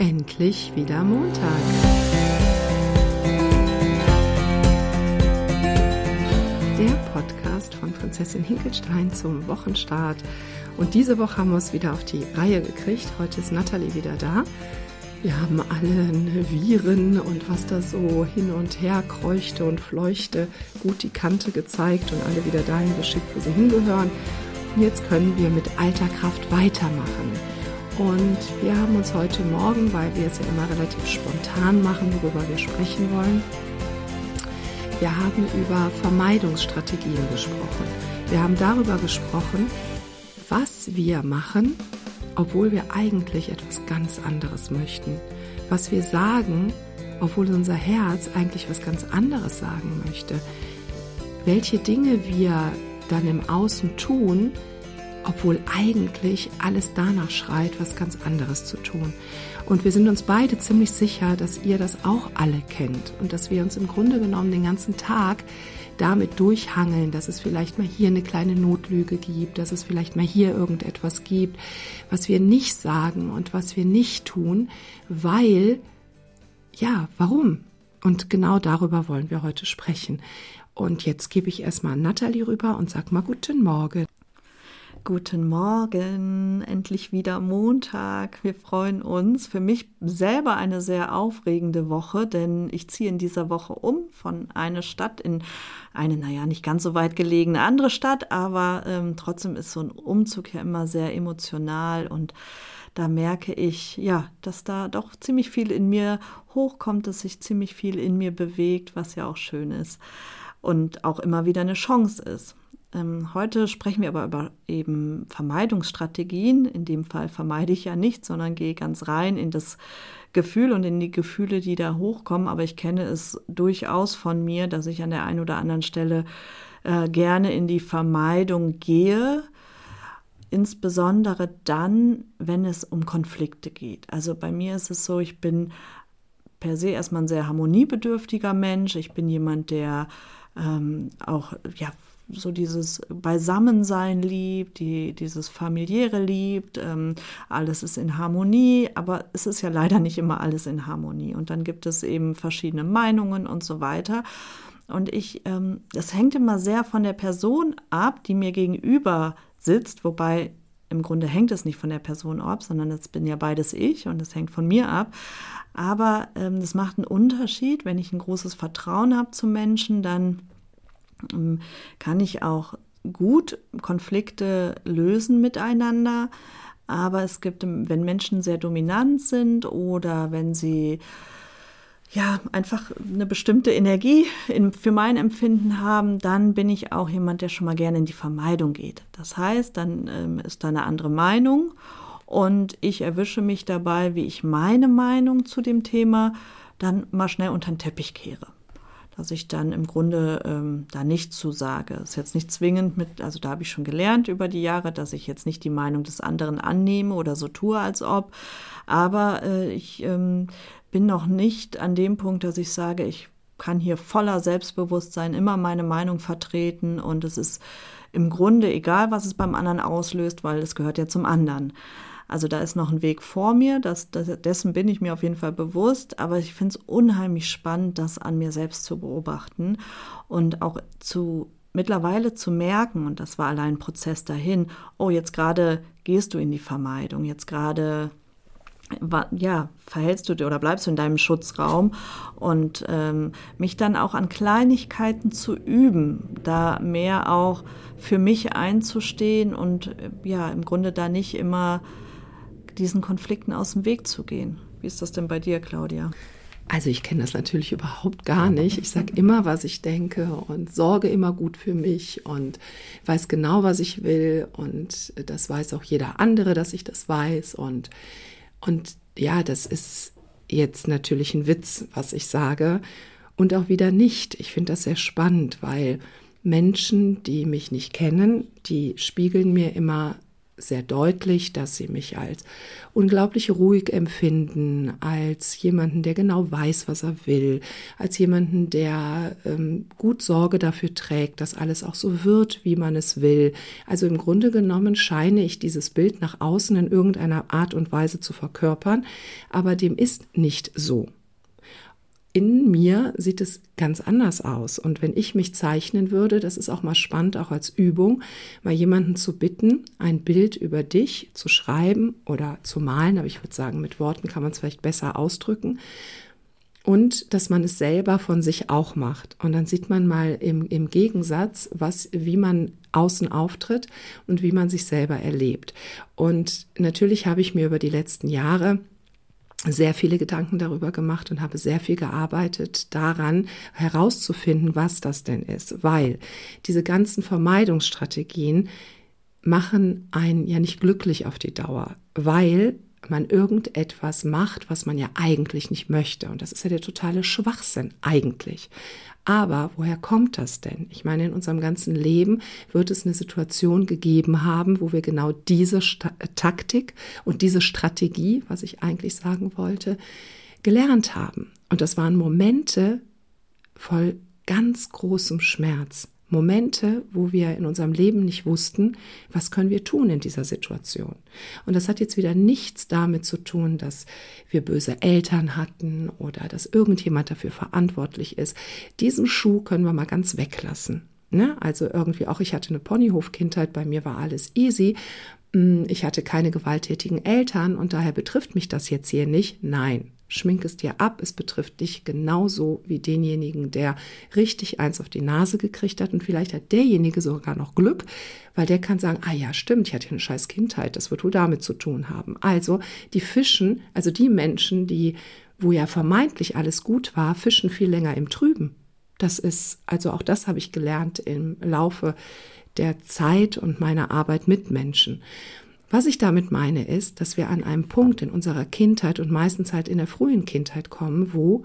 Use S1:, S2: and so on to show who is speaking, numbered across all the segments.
S1: Endlich wieder Montag. Der Podcast von Prinzessin Hinkelstein zum Wochenstart. Und diese Woche haben wir es wieder auf die Reihe gekriegt. Heute ist Nathalie wieder da. Wir haben alle Viren und was da so hin und her kreuchte und fleuchte, gut die Kante gezeigt und alle wieder dahin geschickt, wo sie hingehören. Jetzt können wir mit alter Kraft weitermachen. Und wir haben uns heute Morgen, weil wir es ja immer relativ spontan machen, worüber wir sprechen wollen, wir haben über Vermeidungsstrategien gesprochen. Wir haben darüber gesprochen, was wir machen, obwohl wir eigentlich etwas ganz anderes möchten. Was wir sagen, obwohl unser Herz eigentlich was ganz anderes sagen möchte. Welche Dinge wir dann im Außen tun, obwohl eigentlich alles danach schreit, was ganz anderes zu tun. Und wir sind uns beide ziemlich sicher, dass ihr das auch alle kennt und dass wir uns im Grunde genommen den ganzen Tag damit durchhangeln, dass es vielleicht mal hier eine kleine Notlüge gibt, dass es vielleicht mal hier irgendetwas gibt, was wir nicht sagen und was wir nicht tun, weil, ja, warum? Und genau darüber wollen wir heute sprechen. Und jetzt gebe ich erstmal Nathalie rüber und sag mal guten Morgen.
S2: Guten Morgen, endlich wieder Montag. Wir freuen uns. Für mich selber eine sehr aufregende Woche, denn ich ziehe in dieser Woche um von einer Stadt in eine, naja, nicht ganz so weit gelegene andere Stadt, aber ähm, trotzdem ist so ein Umzug ja immer sehr emotional und da merke ich, ja, dass da doch ziemlich viel in mir hochkommt, dass sich ziemlich viel in mir bewegt, was ja auch schön ist und auch immer wieder eine Chance ist. Ähm, heute sprechen wir aber über eben Vermeidungsstrategien. In dem Fall vermeide ich ja nicht, sondern gehe ganz rein in das Gefühl und in die Gefühle, die da hochkommen. Aber ich kenne es durchaus von mir, dass ich an der einen oder anderen Stelle äh, gerne in die Vermeidung gehe. Insbesondere dann, wenn es um Konflikte geht. Also bei mir ist es so, ich bin per se erstmal ein sehr harmoniebedürftiger Mensch. Ich bin jemand, der ähm, auch ja, so dieses Beisammensein liebt, die, dieses familiäre liebt, ähm, alles ist in Harmonie, aber es ist ja leider nicht immer alles in Harmonie. Und dann gibt es eben verschiedene Meinungen und so weiter. Und ich, ähm, das hängt immer sehr von der Person ab, die mir gegenüber sitzt, wobei im Grunde hängt es nicht von der Person ab, sondern das bin ja beides ich und es hängt von mir ab. Aber ähm, das macht einen Unterschied, wenn ich ein großes Vertrauen habe zu Menschen, dann kann ich auch gut Konflikte lösen miteinander. Aber es gibt, wenn Menschen sehr dominant sind oder wenn sie ja einfach eine bestimmte Energie in, für mein Empfinden haben, dann bin ich auch jemand, der schon mal gerne in die Vermeidung geht. Das heißt, dann ähm, ist da eine andere Meinung und ich erwische mich dabei, wie ich meine Meinung zu dem Thema dann mal schnell unter den Teppich kehre dass ich dann im Grunde ähm, da nichts zu sage. Ist jetzt nicht zwingend mit, also da habe ich schon gelernt über die Jahre, dass ich jetzt nicht die Meinung des anderen annehme oder so tue, als ob. Aber äh, ich ähm, bin noch nicht an dem Punkt, dass ich sage, ich kann hier voller Selbstbewusstsein immer meine Meinung vertreten und es ist im Grunde egal, was es beim anderen auslöst, weil es gehört ja zum anderen. Also da ist noch ein Weg vor mir, das, das, dessen bin ich mir auf jeden Fall bewusst, aber ich finde es unheimlich spannend, das an mir selbst zu beobachten und auch zu mittlerweile zu merken, und das war allein ein Prozess dahin, oh, jetzt gerade gehst du in die Vermeidung, jetzt gerade ja, verhältst du dir oder bleibst du in deinem Schutzraum und ähm, mich dann auch an Kleinigkeiten zu üben, da mehr auch für mich einzustehen und ja, im Grunde da nicht immer diesen Konflikten aus dem Weg zu gehen. Wie ist das denn bei dir, Claudia?
S1: Also ich kenne das natürlich überhaupt gar nicht. Ich sage immer, was ich denke und sorge immer gut für mich und weiß genau, was ich will und das weiß auch jeder andere, dass ich das weiß und und ja, das ist jetzt natürlich ein Witz, was ich sage und auch wieder nicht. Ich finde das sehr spannend, weil Menschen, die mich nicht kennen, die spiegeln mir immer sehr deutlich, dass sie mich als unglaublich ruhig empfinden, als jemanden, der genau weiß, was er will, als jemanden, der ähm, gut Sorge dafür trägt, dass alles auch so wird, wie man es will. Also im Grunde genommen scheine ich dieses Bild nach außen in irgendeiner Art und Weise zu verkörpern, aber dem ist nicht so in mir sieht es ganz anders aus. Und wenn ich mich zeichnen würde, das ist auch mal spannend, auch als Übung, mal jemanden zu bitten, ein Bild über dich zu schreiben oder zu malen, aber ich würde sagen, mit Worten kann man es vielleicht besser ausdrücken. Und dass man es selber von sich auch macht. Und dann sieht man mal im, im Gegensatz, was, wie man außen auftritt und wie man sich selber erlebt. Und natürlich habe ich mir über die letzten Jahre sehr viele Gedanken darüber gemacht und habe sehr viel gearbeitet daran herauszufinden, was das denn ist, weil diese ganzen Vermeidungsstrategien machen einen ja nicht glücklich auf die Dauer, weil man irgendetwas macht, was man ja eigentlich nicht möchte. Und das ist ja der totale Schwachsinn eigentlich. Aber woher kommt das denn? Ich meine, in unserem ganzen Leben wird es eine Situation gegeben haben, wo wir genau diese Sta Taktik und diese Strategie, was ich eigentlich sagen wollte, gelernt haben. Und das waren Momente voll ganz großem Schmerz. Momente, wo wir in unserem Leben nicht wussten, was können wir tun in dieser Situation. Und das hat jetzt wieder nichts damit zu tun, dass wir böse Eltern hatten oder dass irgendjemand dafür verantwortlich ist. Diesen Schuh können wir mal ganz weglassen. Ne? Also irgendwie auch, ich hatte eine Ponyhof-Kindheit, bei mir war alles easy. Mm, ich hatte keine gewalttätigen Eltern und daher betrifft mich das jetzt hier nicht. Nein, schmink es dir ab. Es betrifft dich genauso wie denjenigen, der richtig eins auf die Nase gekriegt hat. Und vielleicht hat derjenige sogar noch Glück, weil der kann sagen, ah ja, stimmt, ich hatte eine scheiß Kindheit. Das wird wohl damit zu tun haben. Also die fischen, also die Menschen, die, wo ja vermeintlich alles gut war, fischen viel länger im Trüben. Das ist, also auch das habe ich gelernt im Laufe der Zeit und meiner Arbeit mit Menschen. Was ich damit meine, ist, dass wir an einem Punkt in unserer Kindheit und meistens halt in der frühen Kindheit kommen, wo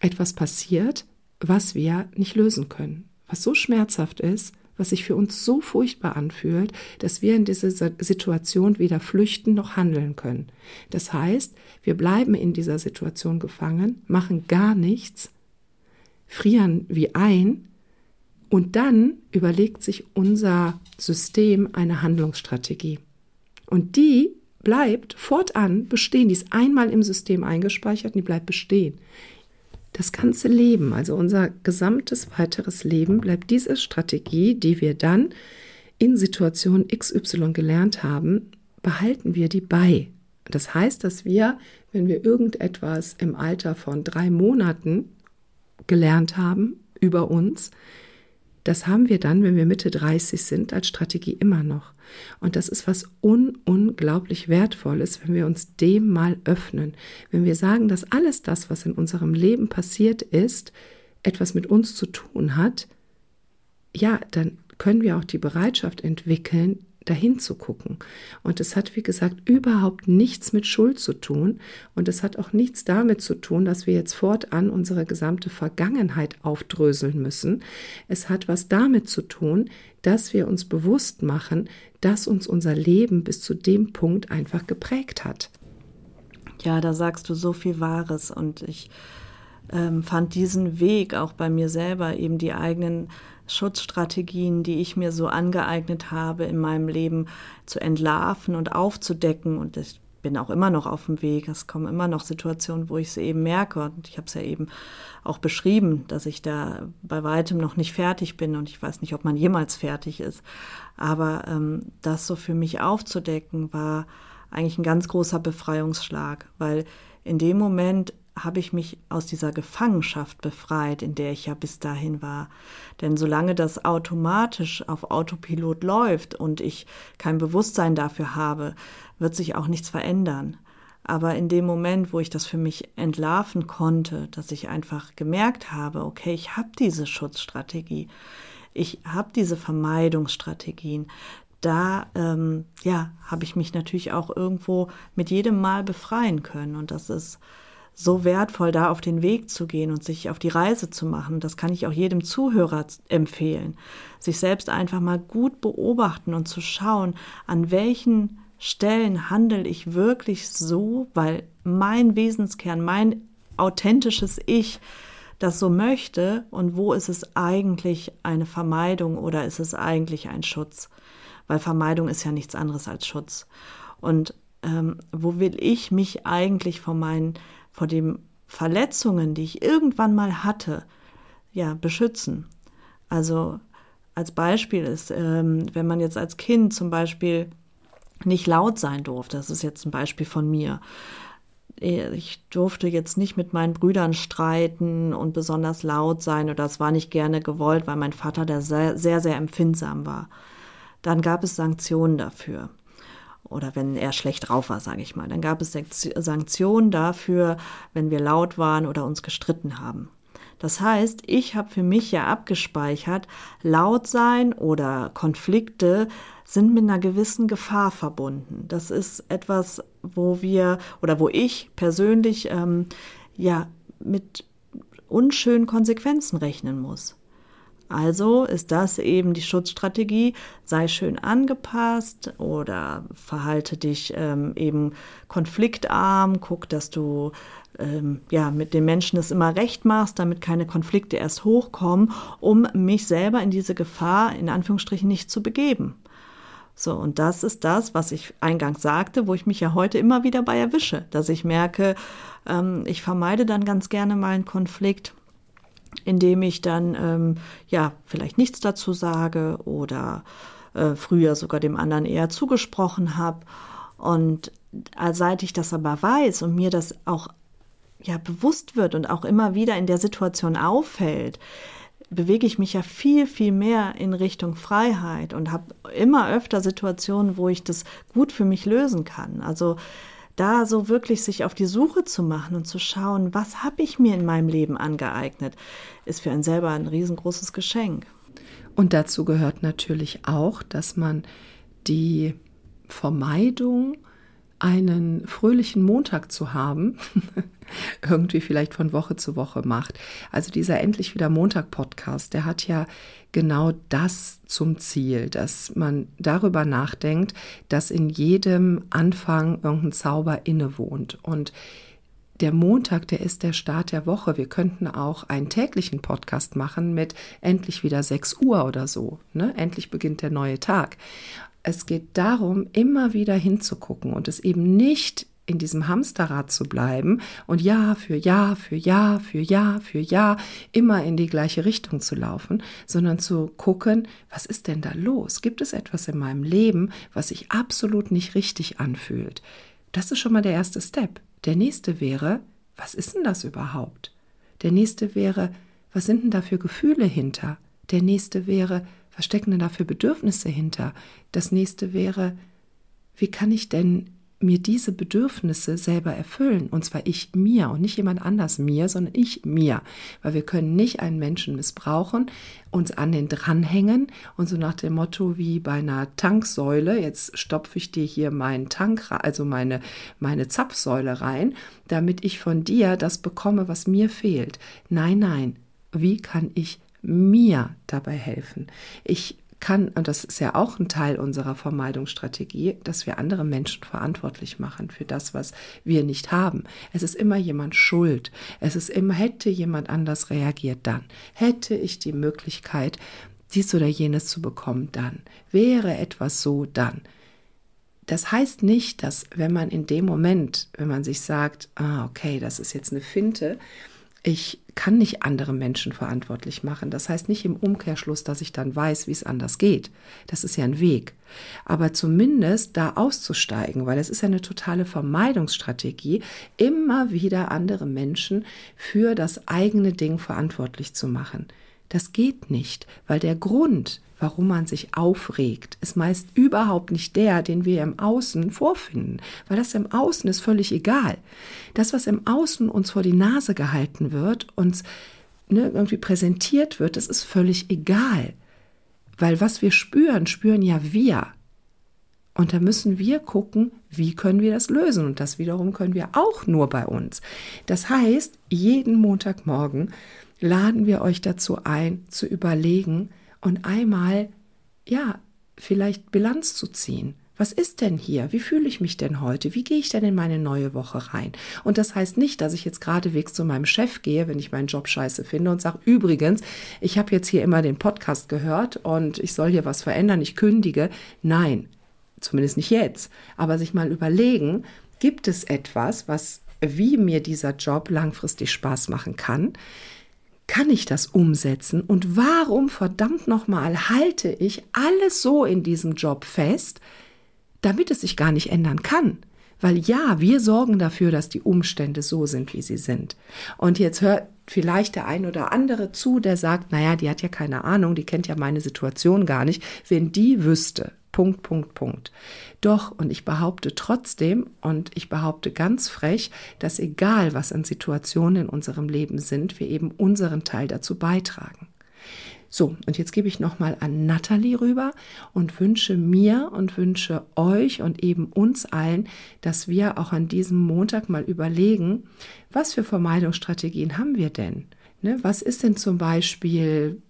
S1: etwas passiert, was wir nicht lösen können, was so schmerzhaft ist, was sich für uns so furchtbar anfühlt, dass wir in dieser Situation weder flüchten noch handeln können. Das heißt, wir bleiben in dieser Situation gefangen, machen gar nichts, frieren wie ein und dann überlegt sich unser System eine Handlungsstrategie. Und die bleibt fortan bestehen. Die ist einmal im System eingespeichert und die bleibt bestehen. Das ganze Leben, also unser gesamtes weiteres Leben, bleibt diese Strategie, die wir dann in Situation XY gelernt haben, behalten wir die bei. Das heißt, dass wir, wenn wir irgendetwas im Alter von drei Monaten gelernt haben über uns, das haben wir dann, wenn wir Mitte 30 sind, als Strategie immer noch. Und das ist was un unglaublich Wertvolles, wenn wir uns dem mal öffnen. Wenn wir sagen, dass alles das, was in unserem Leben passiert ist, etwas mit uns zu tun hat, ja, dann können wir auch die Bereitschaft entwickeln, dahin zu gucken. Und es hat, wie gesagt, überhaupt nichts mit Schuld zu tun. Und es hat auch nichts damit zu tun, dass wir jetzt fortan unsere gesamte Vergangenheit aufdröseln müssen. Es hat was damit zu tun, dass wir uns bewusst machen, dass uns unser Leben bis zu dem Punkt einfach geprägt hat.
S2: Ja, da sagst du so viel Wahres und ich ähm, fand diesen Weg auch bei mir selber, eben die eigenen Schutzstrategien, die ich mir so angeeignet habe, in meinem Leben zu entlarven und aufzudecken. Und ich bin auch immer noch auf dem Weg. Es kommen immer noch Situationen, wo ich es eben merke. Und ich habe es ja eben auch beschrieben, dass ich da bei weitem noch nicht fertig bin. Und ich weiß nicht, ob man jemals fertig ist. Aber ähm, das so für mich aufzudecken, war eigentlich ein ganz großer Befreiungsschlag, weil in dem Moment habe ich mich aus dieser Gefangenschaft befreit, in der ich ja bis dahin war. Denn solange das automatisch auf Autopilot läuft und ich kein Bewusstsein dafür habe, wird sich auch nichts verändern. Aber in dem Moment, wo ich das für mich entlarven konnte, dass ich einfach gemerkt habe, okay, ich habe diese Schutzstrategie, ich habe diese Vermeidungsstrategien, da ähm, ja habe ich mich natürlich auch irgendwo mit jedem Mal befreien können und das ist so wertvoll, da auf den Weg zu gehen und sich auf die Reise zu machen. Das kann ich auch jedem Zuhörer empfehlen. Sich selbst einfach mal gut beobachten und zu schauen, an welchen Stellen handle ich wirklich so, weil mein Wesenskern, mein authentisches Ich das so möchte und wo ist es eigentlich eine Vermeidung oder ist es eigentlich ein Schutz? Weil Vermeidung ist ja nichts anderes als Schutz. Und ähm, wo will ich mich eigentlich vor meinen, vor den Verletzungen, die ich irgendwann mal hatte, ja, beschützen? Also als Beispiel ist, ähm, wenn man jetzt als Kind zum Beispiel nicht laut sein durfte, das ist jetzt ein Beispiel von mir, ich durfte jetzt nicht mit meinen Brüdern streiten und besonders laut sein oder es war nicht gerne gewollt, weil mein Vater da sehr, sehr, sehr empfindsam war. Dann gab es Sanktionen dafür. Oder wenn er schlecht drauf war, sage ich mal. Dann gab es Sanktionen dafür, wenn wir laut waren oder uns gestritten haben. Das heißt, ich habe für mich ja abgespeichert, laut sein oder Konflikte sind mit einer gewissen Gefahr verbunden. Das ist etwas, wo wir oder wo ich persönlich ähm, ja mit unschönen Konsequenzen rechnen muss. Also ist das eben die Schutzstrategie, sei schön angepasst oder verhalte dich ähm, eben konfliktarm, guck, dass du ähm, ja mit den Menschen es immer recht machst, damit keine Konflikte erst hochkommen, um mich selber in diese Gefahr in Anführungsstrichen nicht zu begeben. So, und das ist das, was ich eingangs sagte, wo ich mich ja heute immer wieder bei erwische, dass ich merke, ähm, ich vermeide dann ganz gerne mal einen Konflikt, indem ich dann ähm, ja vielleicht nichts dazu sage oder äh, früher sogar dem anderen eher zugesprochen habe. Und seit ich das aber weiß und mir das auch ja bewusst wird und auch immer wieder in der Situation auffällt, bewege ich mich ja viel, viel mehr in Richtung Freiheit und habe immer öfter Situationen, wo ich das gut für mich lösen kann. Also da so wirklich sich auf die Suche zu machen und zu schauen, was habe ich mir in meinem Leben angeeignet, ist für einen selber ein riesengroßes Geschenk.
S1: Und dazu gehört natürlich auch, dass man die Vermeidung einen fröhlichen Montag zu haben, irgendwie vielleicht von Woche zu Woche macht. Also dieser endlich wieder Montag Podcast, der hat ja genau das zum Ziel, dass man darüber nachdenkt, dass in jedem Anfang irgendein Zauber innewohnt und der Montag, der ist der Start der Woche. Wir könnten auch einen täglichen Podcast machen mit endlich wieder 6 Uhr oder so. Ne? Endlich beginnt der neue Tag es geht darum, immer wieder hinzugucken und es eben nicht in diesem Hamsterrad zu bleiben und Jahr für Jahr für Jahr für Jahr für Jahr immer in die gleiche Richtung zu laufen, sondern zu gucken, was ist denn da los? Gibt es etwas in meinem Leben, was sich absolut nicht richtig anfühlt? Das ist schon mal der erste Step. Der nächste wäre, was ist denn das überhaupt? Der nächste wäre, was sind denn da für Gefühle hinter? Der nächste wäre, was stecken denn da für Bedürfnisse hinter? Das nächste wäre, wie kann ich denn mir diese Bedürfnisse selber erfüllen? Und zwar ich mir und nicht jemand anders mir, sondern ich mir. Weil wir können nicht einen Menschen missbrauchen, uns an den dranhängen und so nach dem Motto wie bei einer Tanksäule, jetzt stopfe ich dir hier meinen Tank, also meine, meine Zapfsäule rein, damit ich von dir das bekomme, was mir fehlt. Nein, nein. Wie kann ich mir dabei helfen. Ich kann, und das ist ja auch ein Teil unserer Vermeidungsstrategie, dass wir andere Menschen verantwortlich machen für das, was wir nicht haben. Es ist immer jemand schuld. Es ist immer, hätte jemand anders reagiert, dann hätte ich die Möglichkeit, dies oder jenes zu bekommen, dann wäre etwas so, dann. Das heißt nicht, dass wenn man in dem Moment, wenn man sich sagt, ah, okay, das ist jetzt eine Finte, ich kann nicht andere Menschen verantwortlich machen. Das heißt nicht im Umkehrschluss, dass ich dann weiß, wie es anders geht. Das ist ja ein Weg. Aber zumindest da auszusteigen, weil es ist ja eine totale Vermeidungsstrategie, immer wieder andere Menschen für das eigene Ding verantwortlich zu machen. Das geht nicht, weil der Grund, warum man sich aufregt, ist meist überhaupt nicht der, den wir im Außen vorfinden, weil das im Außen ist völlig egal. Das, was im Außen uns vor die Nase gehalten wird, uns ne, irgendwie präsentiert wird, das ist völlig egal. Weil was wir spüren, spüren ja wir. Und da müssen wir gucken, wie können wir das lösen. Und das wiederum können wir auch nur bei uns. Das heißt, jeden Montagmorgen laden wir euch dazu ein, zu überlegen und einmal, ja, vielleicht Bilanz zu ziehen. Was ist denn hier? Wie fühle ich mich denn heute? Wie gehe ich denn in meine neue Woche rein? Und das heißt nicht, dass ich jetzt geradewegs zu meinem Chef gehe, wenn ich meinen Job scheiße finde und sage, übrigens, ich habe jetzt hier immer den Podcast gehört und ich soll hier was verändern, ich kündige. Nein, zumindest nicht jetzt. Aber sich mal überlegen, gibt es etwas, was wie mir dieser Job langfristig Spaß machen kann? Kann ich das umsetzen und warum verdammt nochmal halte ich alles so in diesem Job fest, damit es sich gar nicht ändern kann? Weil ja, wir sorgen dafür, dass die Umstände so sind, wie sie sind. Und jetzt hört vielleicht der ein oder andere zu, der sagt, naja, die hat ja keine Ahnung, die kennt ja meine Situation gar nicht. Wenn die wüsste, Punkt, Punkt, Punkt. Doch, und ich behaupte trotzdem, und ich behaupte ganz frech, dass egal, was an Situationen in unserem Leben sind, wir eben unseren Teil dazu beitragen. So, und jetzt gebe ich nochmal an Natalie rüber und wünsche mir und wünsche euch und eben uns allen, dass wir auch an diesem Montag mal überlegen, was für Vermeidungsstrategien haben wir denn? Ne, was ist denn zum Beispiel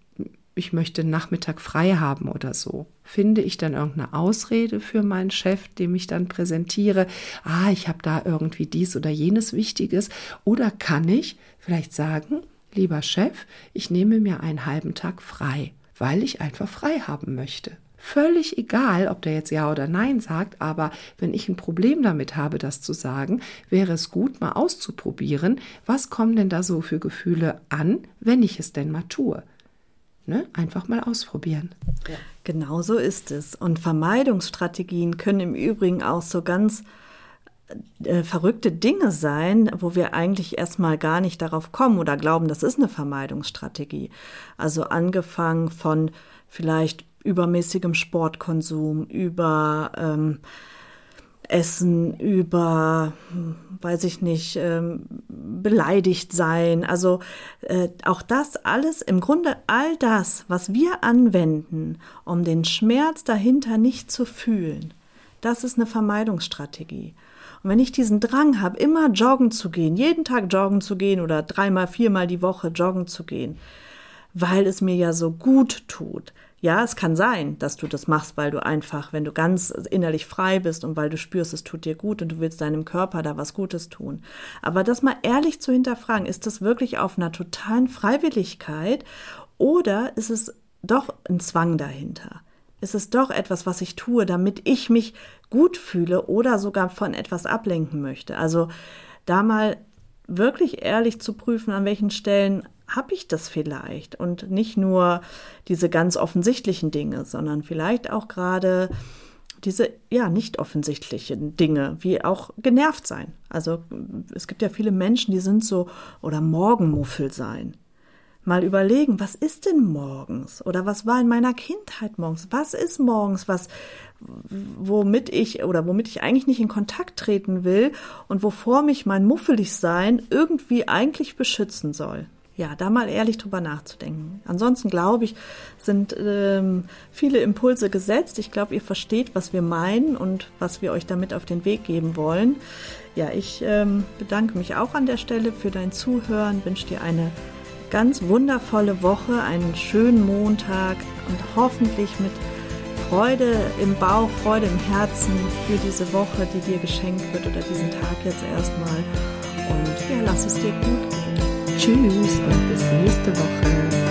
S1: ich möchte Nachmittag frei haben oder so. Finde ich dann irgendeine Ausrede für meinen Chef, dem ich dann präsentiere, ah, ich habe da irgendwie dies oder jenes Wichtiges? Oder kann ich vielleicht sagen, lieber Chef, ich nehme mir einen halben Tag frei, weil ich einfach frei haben möchte. Völlig egal, ob der jetzt Ja oder Nein sagt, aber wenn ich ein Problem damit habe, das zu sagen, wäre es gut, mal auszuprobieren, was kommen denn da so für Gefühle an, wenn ich es denn mal tue. Ne? Einfach mal ausprobieren.
S2: Ja. Genau so ist es. Und Vermeidungsstrategien können im Übrigen auch so ganz äh, verrückte Dinge sein, wo wir eigentlich erstmal gar nicht darauf kommen oder glauben, das ist eine Vermeidungsstrategie. Also angefangen von vielleicht übermäßigem Sportkonsum, über ähm, Essen, über, weiß ich nicht, ähm, beleidigt sein. Also äh, auch das alles, im Grunde all das, was wir anwenden, um den Schmerz dahinter nicht zu fühlen, das ist eine Vermeidungsstrategie. Und wenn ich diesen Drang habe, immer joggen zu gehen, jeden Tag joggen zu gehen oder dreimal, viermal die Woche joggen zu gehen, weil es mir ja so gut tut, ja, es kann sein, dass du das machst, weil du einfach, wenn du ganz innerlich frei bist und weil du spürst, es tut dir gut und du willst deinem Körper da was Gutes tun. Aber das mal ehrlich zu hinterfragen, ist das wirklich auf einer totalen Freiwilligkeit oder ist es doch ein Zwang dahinter? Ist es doch etwas, was ich tue, damit ich mich gut fühle oder sogar von etwas ablenken möchte? Also da mal wirklich ehrlich zu prüfen, an welchen Stellen habe ich das vielleicht? Und nicht nur diese ganz offensichtlichen Dinge, sondern vielleicht auch gerade diese ja nicht offensichtlichen Dinge, wie auch genervt sein. Also es gibt ja viele Menschen, die sind so oder Morgenmuffel sein. Mal überlegen, was ist denn morgens oder was war in meiner Kindheit morgens? Was ist morgens, was womit ich oder womit ich eigentlich nicht in Kontakt treten will und wovor mich mein muffelig sein irgendwie eigentlich beschützen soll ja, da mal ehrlich drüber nachzudenken. Ansonsten glaube ich, sind ähm, viele Impulse gesetzt. Ich glaube, ihr versteht, was wir meinen und was wir euch damit auf den Weg geben wollen. Ja, ich ähm, bedanke mich auch an der Stelle für dein Zuhören, wünsche dir eine ganz wundervolle Woche, einen schönen Montag und hoffentlich mit Freude im Bauch, Freude im Herzen für diese Woche, die dir geschenkt wird oder diesen Tag jetzt erstmal. Und ja, lass es dir gut gehen.
S1: Tschüss und bis nächste Woche.